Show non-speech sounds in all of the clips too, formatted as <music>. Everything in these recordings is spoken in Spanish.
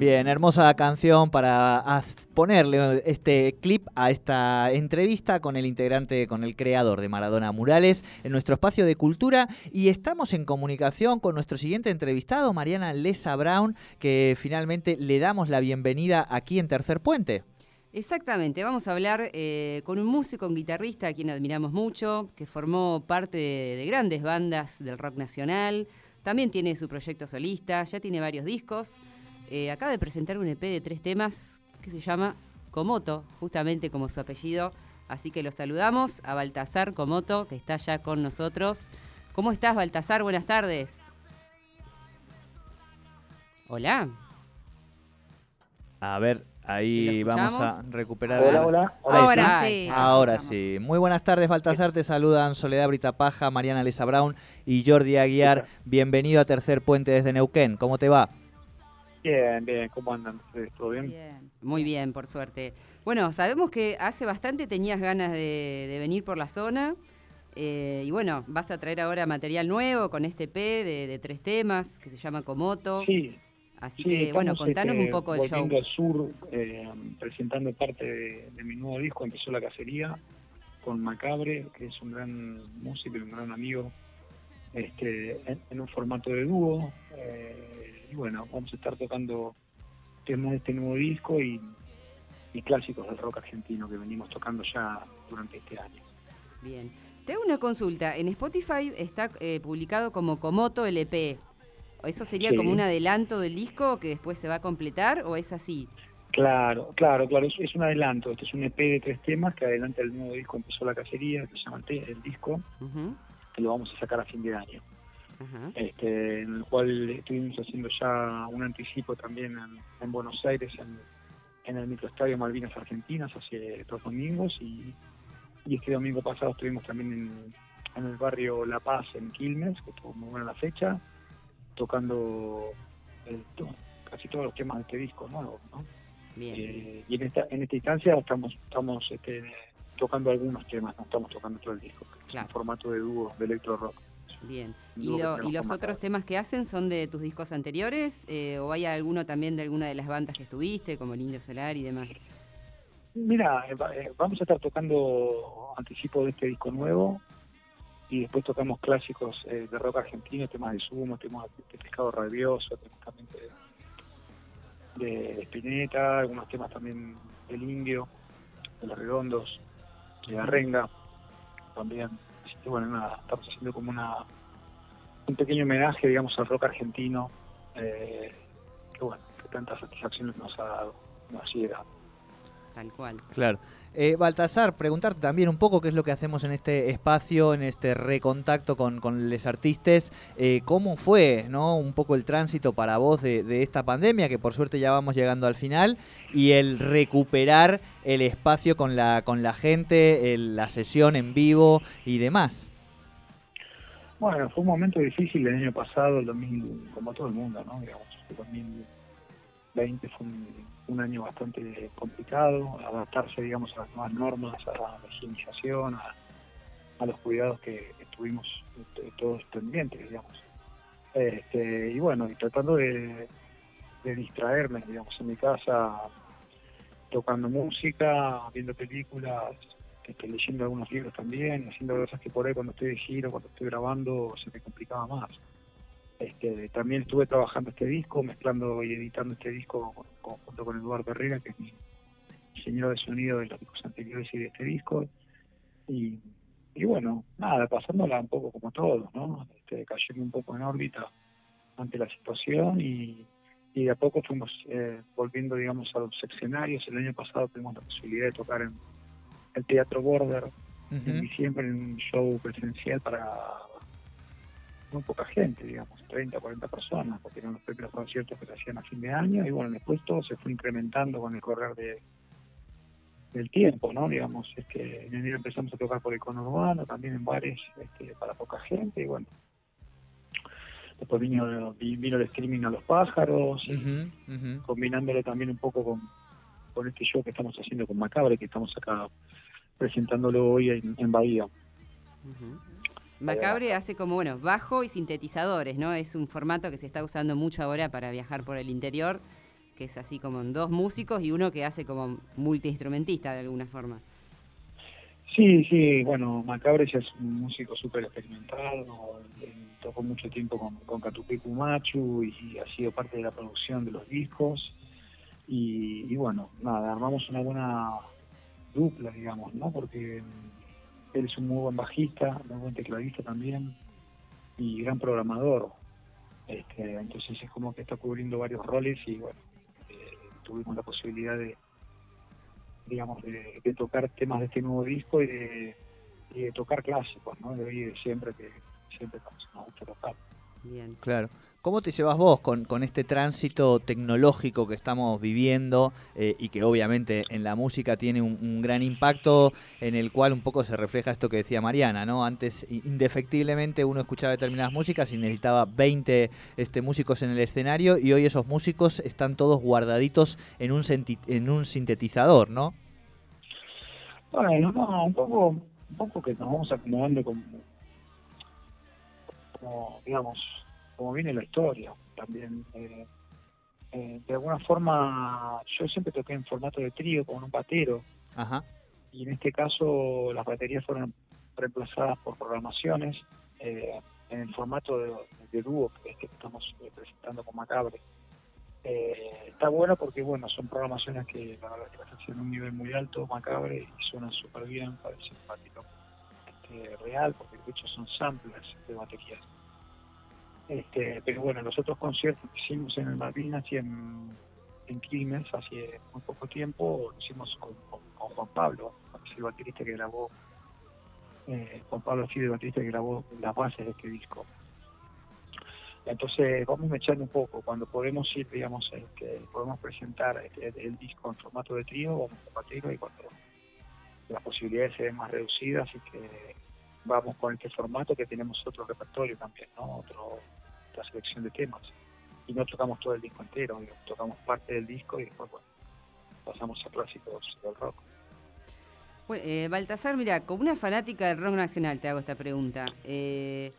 Bien, hermosa canción para ponerle este clip a esta entrevista con el integrante, con el creador de Maradona Murales en nuestro espacio de cultura y estamos en comunicación con nuestro siguiente entrevistado, Mariana Lesa Brown, que finalmente le damos la bienvenida aquí en Tercer Puente. Exactamente, vamos a hablar eh, con un músico, un guitarrista a quien admiramos mucho, que formó parte de grandes bandas del rock nacional, también tiene su proyecto solista, ya tiene varios discos. Eh, acaba de presentar un EP de tres temas que se llama Comoto, justamente como su apellido. Así que lo saludamos a Baltasar Comoto, que está ya con nosotros. ¿Cómo estás, Baltasar? Buenas tardes. Hola. A ver, ahí vamos a recuperar. Hola, hola. Ahora sí. Ahora sí. Muy buenas tardes, Baltasar. Te saludan Soledad Brita Paja, Mariana Lisa Brown y Jordi Aguiar. Bienvenido a Tercer Puente desde Neuquén. ¿Cómo te va? Bien, bien, ¿cómo andan ¿Todo bien? bien? Muy bien, por suerte. Bueno, sabemos que hace bastante tenías ganas de, venir por la zona. Eh, y bueno, vas a traer ahora material nuevo con este P de, tres temas que se llama Comoto. Sí. Así que, bueno, contanos este, un poco del show. al sur, eh, presentando parte de, mi nuevo disco, empezó la cacería con Macabre, que es un gran músico y un gran amigo, este, en, un formato de dúo. Eh, y bueno, vamos a estar tocando temas de este nuevo disco y, clásicos del rock argentino que venimos tocando ya durante este año. Bien. Te hago una consulta. En Spotify está eh, publicado como Comoto LP. ¿Eso sería como un adelanto del disco que después se va a completar o es así? Claro, claro, claro, es, un adelanto. Este es un EP de tres temas que adelanta el nuevo disco Empezó la Cacería, que se llama el, disco, que lo vamos a sacar a fin de año. Este, en el cual estuvimos haciendo ya un anticipo también en, Buenos Aires, en, el microestadio Malvinas Argentinas, hace dos domingos, y, este domingo pasado estuvimos también en, el barrio La Paz, en Quilmes, que estuvo muy buena la fecha, tocando casi todos los temas de este disco nuevo, eh, y en esta, en esta instancia estamos, estamos este, tocando algunos temas, no estamos tocando todo el disco, que es un formato de dúo, de electro rock. Bien. ¿Y, los otros temas que hacen son de tus discos anteriores eh, o hay alguno también de alguna de las bandas que estuviste, como el Indio Solar y demás? Mira, eh, eh, vamos a estar tocando anticipo de este disco nuevo y después tocamos clásicos de rock argentino, temas de Sumo, temas de Pescado Rabioso, temas también de, de, Spinetta, algunos temas también del Indio, de Los Redondos, de la Renga también bueno, nada, estamos haciendo como una un pequeño homenaje, digamos, al rock argentino, eh, que bueno, que tantas satisfacciones nos ha dado, nos llega. Tal cual. Claro. Eh, Baltasar, preguntarte también un poco qué es lo que hacemos en este espacio, en este recontacto con, con los artistas. Eh, ¿Cómo fue no un poco el tránsito para vos de, esta pandemia, que por suerte ya vamos llegando al final, y el recuperar el espacio con la, con la gente, la sesión en vivo y demás? Bueno, fue un momento difícil el año pasado, el 2000, como todo el mundo, ¿no? Digamos, el 2020 fue un año bastante complicado, adaptarse, digamos, a las nuevas normas, a la higienización, a, los cuidados que estuvimos este, todos pendientes, digamos. Este, y bueno, y tratando de, distraerme, digamos, en mi casa, tocando música, viendo películas, este, leyendo algunos libros también, haciendo cosas que por ahí cuando estoy de giro, cuando estoy grabando, se me complicaba más. Este, también estuve trabajando este disco, mezclando y editando este disco junto con Eduardo Herrera, que es mi diseñador de sonido de los discos anteriores y de este disco. Y, bueno, nada, pasándola un poco como todos, ¿no? Este, cayendo un poco en órbita ante la situación y, de a poco fuimos eh, volviendo, digamos, a los escenarios. El año pasado tuvimos la posibilidad de tocar en el Teatro Border en diciembre en un show presencial para muy poca gente, digamos, 30, 40 personas, porque eran los primeros conciertos que se hacían a fin de año, y bueno, después todo se fue incrementando con el correr de del tiempo, ¿no? Digamos, es que en enero empezamos a tocar por el conurbano, también en bares este, para poca gente, y bueno, después vino, vino el streaming a los pájaros, combinándolo también un poco con, con este show que estamos haciendo con Macabre, que estamos acá presentándolo hoy en, Bahía. Macabre hace como, bueno, bajo y sintetizadores, ¿no? Es un formato que se está usando mucho ahora para viajar por el interior, que es así como dos músicos y uno que hace como multiinstrumentista de alguna forma. Sí, sí, bueno, Macabre ya es un músico súper experimentado, eh, tocó mucho tiempo con, con Catupicu Machu y ha sido parte de la producción de los discos. Y, y bueno, nada, armamos una buena dupla, digamos, ¿no? Porque él es un muy buen bajista, muy buen tecladista también y gran programador. Este, entonces es como que está cubriendo varios roles y bueno, eh, tuvimos la posibilidad de, digamos, de, tocar temas de este nuevo disco y de, tocar clásicos, ¿no? De hoy de siempre que siempre nos gusta tocar. Bien. Claro. ¿Cómo te llevas vos con, con este tránsito tecnológico que estamos viviendo eh, y que obviamente en la música tiene un, un, gran impacto en el cual un poco se refleja esto que decía Mariana, ¿no? Antes indefectiblemente uno escuchaba determinadas músicas y necesitaba 20 este, músicos en el escenario y hoy esos músicos están todos guardaditos en un, en un sintetizador, ¿no? Bueno, no, un poco, un poco que nos vamos acomodando como, como digamos, como viene la historia también. Eh, eh, de alguna forma, yo siempre toqué en formato de trío con un batero. Ajá. Y en este caso, las baterías fueron reemplazadas por programaciones eh, en el formato de, de dúo que, que estamos presentando con Macabre. está bueno porque, bueno, son programaciones que la verdad que las hacen en un nivel muy alto, Macabre, y suenan súper bien, parece un real, porque de hecho son samplers de baterías. Este, pero bueno, los otros conciertos que hicimos en el Malvinas y en, en Quilmes hace muy poco tiempo, lo hicimos con, con, Juan Pablo, el baterista que grabó, eh, Juan Pablo sido el baterista que grabó las bases de este disco. Entonces vamos mechando un poco, cuando podemos ir, digamos, este, podemos presentar este, el disco en formato de trío, vamos con batero y cuando las posibilidades se ven más reducidas, así que vamos con este formato que tenemos otro repertorio también, ¿no? Otro, otra selección de temas. Y no tocamos todo el disco entero, tocamos parte del disco y después, bueno, pasamos a clásicos del rock. Bueno, eh, Baltasar, mira, como una fanática del rock nacional te hago esta pregunta. Eh,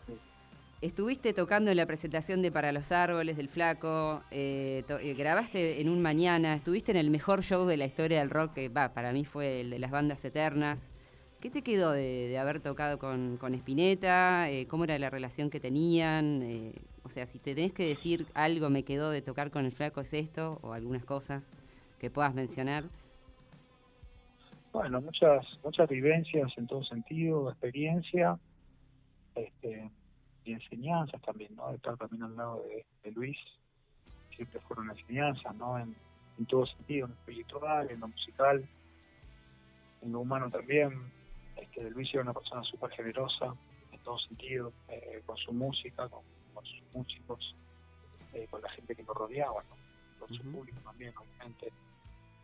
estuviste tocando en la presentación de Para los Árboles del Flaco, eh, eh, grabaste en un mañana, estuviste en el mejor show de la historia del rock, que va, para mí fue el de las bandas eternas. ¿Qué te quedó de, haber tocado con, con Spinetta? Eh, ¿Cómo era la relación que tenían? Eh, o sea, si te tenés que decir algo me quedó de tocar con el flaco es esto, o algunas cosas que puedas mencionar. Bueno, muchas muchas vivencias en todo sentido, experiencia este, y enseñanzas también, ¿no? De estar también al lado de, de Luis, siempre fueron enseñanzas, ¿no? En, en todo sentido, en lo espiritual, en lo musical, en lo humano también este, Luis era una persona súper generosa en todo sentido, eh, con su música, con, con sus músicos, eh, con la gente que lo rodeaba, ¿no? con su público también, obviamente.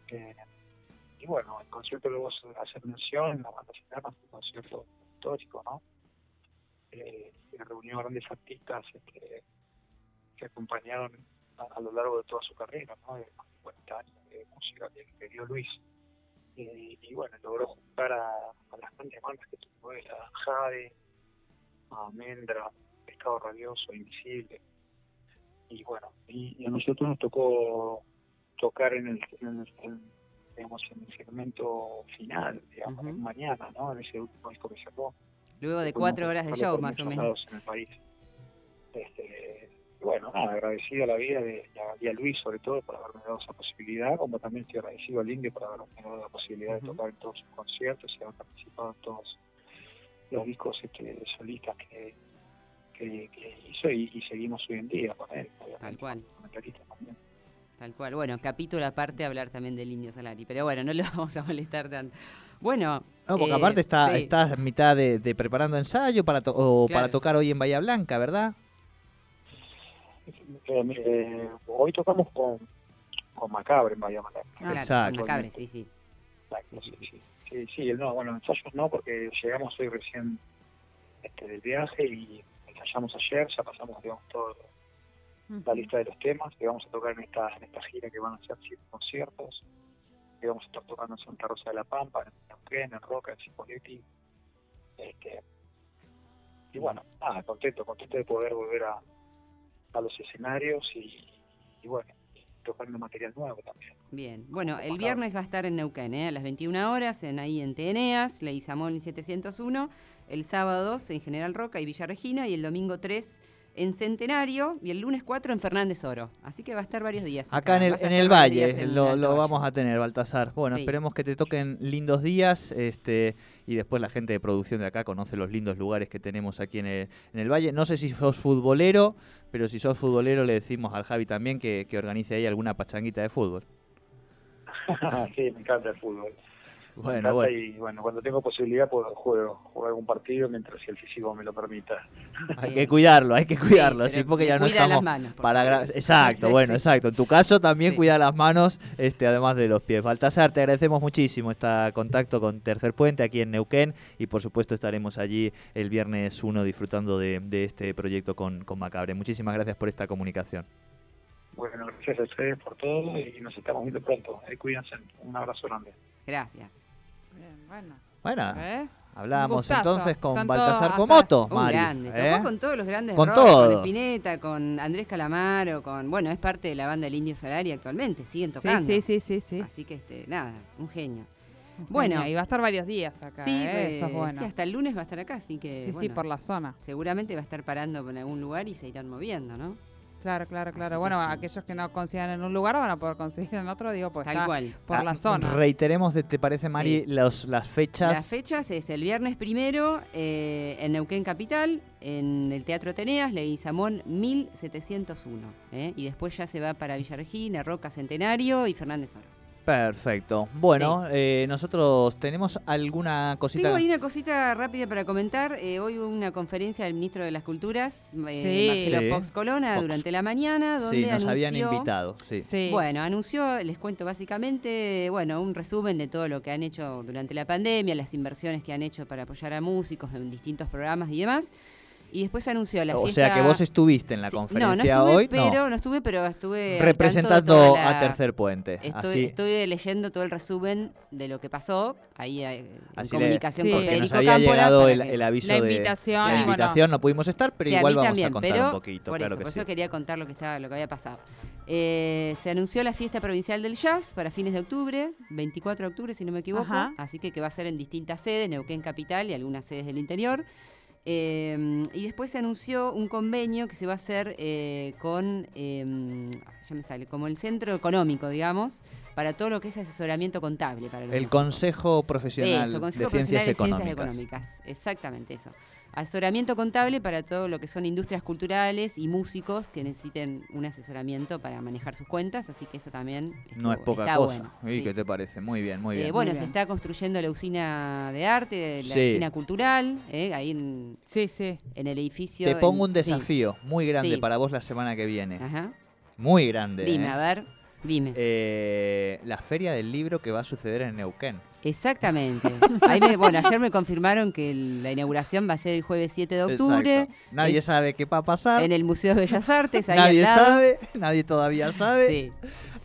Eh, y bueno, el concierto luego se hace mención, la banda fue un concierto histórico, ¿no? Eh, que reunió a grandes artistas este, que acompañaron a, a lo largo de toda su carrera, ¿no? De más de 40 años de música que, que dio Luis y, y bueno, logró juntar a, a las grandes bandas que tuvo él, a Jade, a Mendra, Pescado Rabioso, Invisible. Y bueno, y, y a nosotros nos tocó tocar en el, en el- en, digamos, en el segmento final, digamos, mañana, ¿no? En ese último disco que sacó. Luego de cuatro horas de show, más o menos. En el país. Este, y bueno, nada, agradecido a la vida de, y, a, y a Luis sobre todo por haberme dado esa posibilidad, como también estoy agradecido al Indio por haberme dado la posibilidad de tocar en todos sus conciertos y haber participado en todos los discos este, solistas que, que, que hizo y, y seguimos hoy en día con él. Tal cual. también. Tal cual. Bueno, capítulo aparte hablar también del Indio Solari. Pero bueno, no lo <laughs> vamos a molestar tanto. Bueno. No, porque eh, aparte está, sí. estás en mitad de, de preparando ensayo para to- o Claro. para tocar hoy en Bahía Blanca, ¿verdad? Eh, eh, hoy tocamos con, con Macabre en Bahía Blanca. Ah, Exacto. Macabre, sí, sí. Exacto, Sí, sí, sí, sí, sí, sí, no, bueno, ensayos no, porque llegamos hoy recién este, del viaje y ensayamos ayer, ya pasamos, digamos, toda la lista de los temas que vamos a tocar en esta, en esta gira que van a ser siete conciertos, que vamos a estar tocando en Santa Rosa de la Pampa, en Neuquén, en Roca, en Cipolletti, este, y bueno, nada, contento, contento de poder volver a, a los escenarios y, y bueno, tocando material nuevo también. Bien, bueno, el viernes va a estar en Neuquén, ¿eh? a las 21 horas, en ahí en Teneas, Leguizamón 701, el sábado 2 en General Roca y Villa Regina, y el domingo 3 en Centenario, y el lunes 4 en Fernández Oro. Así que va a estar varios días. Acá en el, en el Valle en lo, vamos a tener, Baltasar. Bueno, Sí. esperemos que te toquen lindos días este, y después la gente de producción de acá conoce los lindos lugares que tenemos aquí en el, en el Valle. No sé si sos futbolero, pero si sos futbolero le decimos al Javi también que, que organice ahí alguna pachanguita de fútbol. <laughs> sí, me encanta el fútbol. Bueno, bueno, y bueno, cuando tengo posibilidad puedo juego, juego algún partido mientras el físico me lo permita. hay que cuidarlo, hay que cuidarlo, sí, porque ya no cuida las estamos manos, para... Exacto, bueno, <laughs> Sí. exacto. En tu caso también Sí. cuida las manos, este, además de los pies. Baltasar, te agradecemos muchísimo este contacto con Tercer Puente aquí en Neuquén y por supuesto estaremos allí el viernes 1 disfrutando de, de este proyecto con, con Macabre. Muchísimas gracias por esta comunicación. Bueno, gracias a ustedes por todo y nos estamos viendo pronto. Eh, cuídense. Un abrazo grande. Gracias. Bien, bueno. Bueno, ¿eh? hablábamos entonces con Están Baltasar Comoto, Mari. grande. ¿eh? Tocó con todos los grandes Con rock, todo. Con Spinetta, con Andrés Calamaro, con. Bueno, es parte de la banda del Indio Solari actualmente, siguen tocando. Sí, sí, sí, sí, sí. Así que, este, nada, un genio. Bueno. Y va a estar varios días acá. sí, ¿eh? Eso es pues, bueno. sí, hasta el lunes va a estar acá, así que. Sí, por la zona. Seguramente va a estar parando en algún lugar y se irán moviendo, ¿no? Claro, claro, claro. Bueno, aquellos que no consigan en un lugar van a poder conseguir en otro, digo, pues Tal está cual. por la Ah, zona. Reiteremos, de- ¿te parece, Mari, Sí. los, las fechas? Las fechas es el viernes primero eh, en Neuquén Capital, en el Teatro Teneas, Leguizamón 1701. ¿eh? Y después ya se va para Villa Regina, Roca Centenario y Fernández Oro. Perfecto. Bueno, eh, nosotros tenemos alguna cosita. Tengo ahí una cosita rápida para comentar. Eh, hoy hubo una conferencia del ministro de las Culturas, eh, Sí. Marcelo Sí. Fox Colona, Fox. durante la mañana, donde Sí, nos anunció... habían invitado, sí. Sí. Bueno, anunció, les cuento básicamente, bueno, un resumen de todo lo que han hecho durante la pandemia, las inversiones que han hecho para apoyar a músicos en distintos programas y demás. Y después anunció la o fiesta... sea que vos estuviste en la Sí, conferencia no, no estuve, hoy, pero no. estuve, pero estuve al tanto de representando la- a Tercer Puente. Estoy, así, estuve leyendo todo el resumen de lo que pasó ahí eh, en así le- comunicación Sí. con porque nos Federico había Cámpora. llegado el, el aviso La de invitación, la y bueno. invitación, no pudimos estar, pero Sí, igual vamos también, a contar pero un poquito, por claro eso, que por sí. eso quería contar lo que estaba, lo que había pasado. Eh, se anunció la fiesta provincial del jazz para fines de octubre, 24 de octubre si no me equivoco, Ajá. así que que va a ser en distintas sedes, Neuquén Capital y algunas sedes del interior. Eh, y después se anunció un convenio que se va a hacer eh, con, eh, ya me sale, como el centro económico, digamos, para todo lo que es asesoramiento contable. Para El. Consejo Profesional Eso, Consejo de Ciencias Profesional de. Ciencias Económicas. Exactamente eso. Asesoramiento contable para todo lo que son industrias culturales y músicos que necesiten un asesoramiento para manejar sus cuentas, así que eso también No es estuvo- poca está cosa. bueno. ¿Y Sí, qué sí. te parece? Muy bien, muy Eh, bien. bueno, Muy se bien. está construyendo la usina de arte, la Sí. usina cultural, eh, ahí en, Sí, sí. en el edificio. Te pongo en- un sí. desafío muy grande Sí. para vos la semana que viene. Ajá. Muy grande. Dime, ¿eh? a ver, dime. Eh, la feria del libro que va a suceder en Neuquén. Exactamente. Ahí me- bueno, ayer me confirmaron que el- la inauguración va a ser el jueves 7 de octubre Exacto. Nadie Es sabe qué va a pasar. en el Museo de Bellas Artes. Ahí Nadie al lado. sabe, nadie todavía sabe. Sí.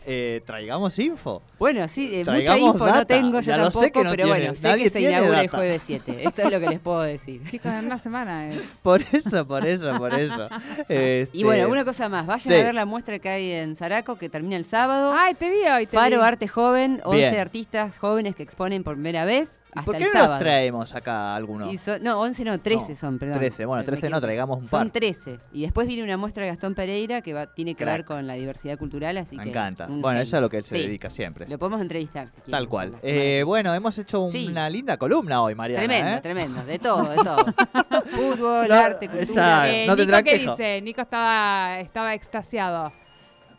Eh, traigamos info. Bueno, sí, eh, mucha Traigamos info data. no tengo yo Ya lo sé tampoco, que no pero tiene- bueno, sé que se inaugura el jueves 7. <laughs> Esto es lo que les puedo decir. Chicos, en una semana es. <laughs> Por eso, por eso, por eso. Este, <laughs> Y bueno, una cosa más, vayan sí. a ver la muestra que hay en Zaraco, que termina el sábado. Ay, te vi hoy. Te Faro vi. Arte Joven, 11 Bien. artistas jóvenes que exponen por primera vez ¿y hasta ¿Por qué el no sábado. nos traemos acá alguno? Y son- no, 11 no, 13 No, son, perdón. 13, bueno, Me 13 no, traigamos un Son par. 13. Y después viene una muestra de Gastón Pereira que va, tiene que Crack. ver con la diversidad cultural, así Me que... encanta. Un Bueno, genio. eso es a lo que él se Sí, dedica siempre. Lo podemos entrevistar si quieren. Tal cual. Eh, bueno, hemos hecho Sí. una linda columna hoy, Mariana. Tremendo, ¿eh? tremendo, de todo, de todo. <laughs> Fútbol, No, arte, cultura. exacto. Eh, no Nico, ¿qué dice? Nico estaba, estaba extasiado.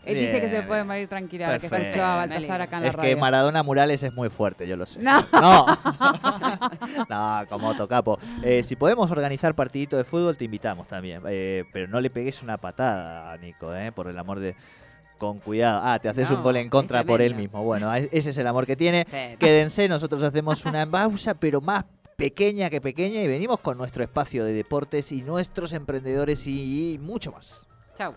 Él dice que se puede morir tranquila ahora que Perfecto. escuchó a Baltasar acá en la Es que. Maradona Murales es muy fuerte, yo lo sé. No. No, <laughs> <laughs> no como tocapo. Eh, si podemos organizar partidito de fútbol, te invitamos también. Eh, pero no le pegues una patada a Nico, eh, por el amor de con cuidado. Ah, te haces un gol en contra por él mismo. Bueno, ese es el amor que tiene. Quédense, nosotros hacemos una pausa, pero más pequeña que pequeña y venimos con nuestro espacio de deportes y nuestros emprendedores y, y mucho más. Chao.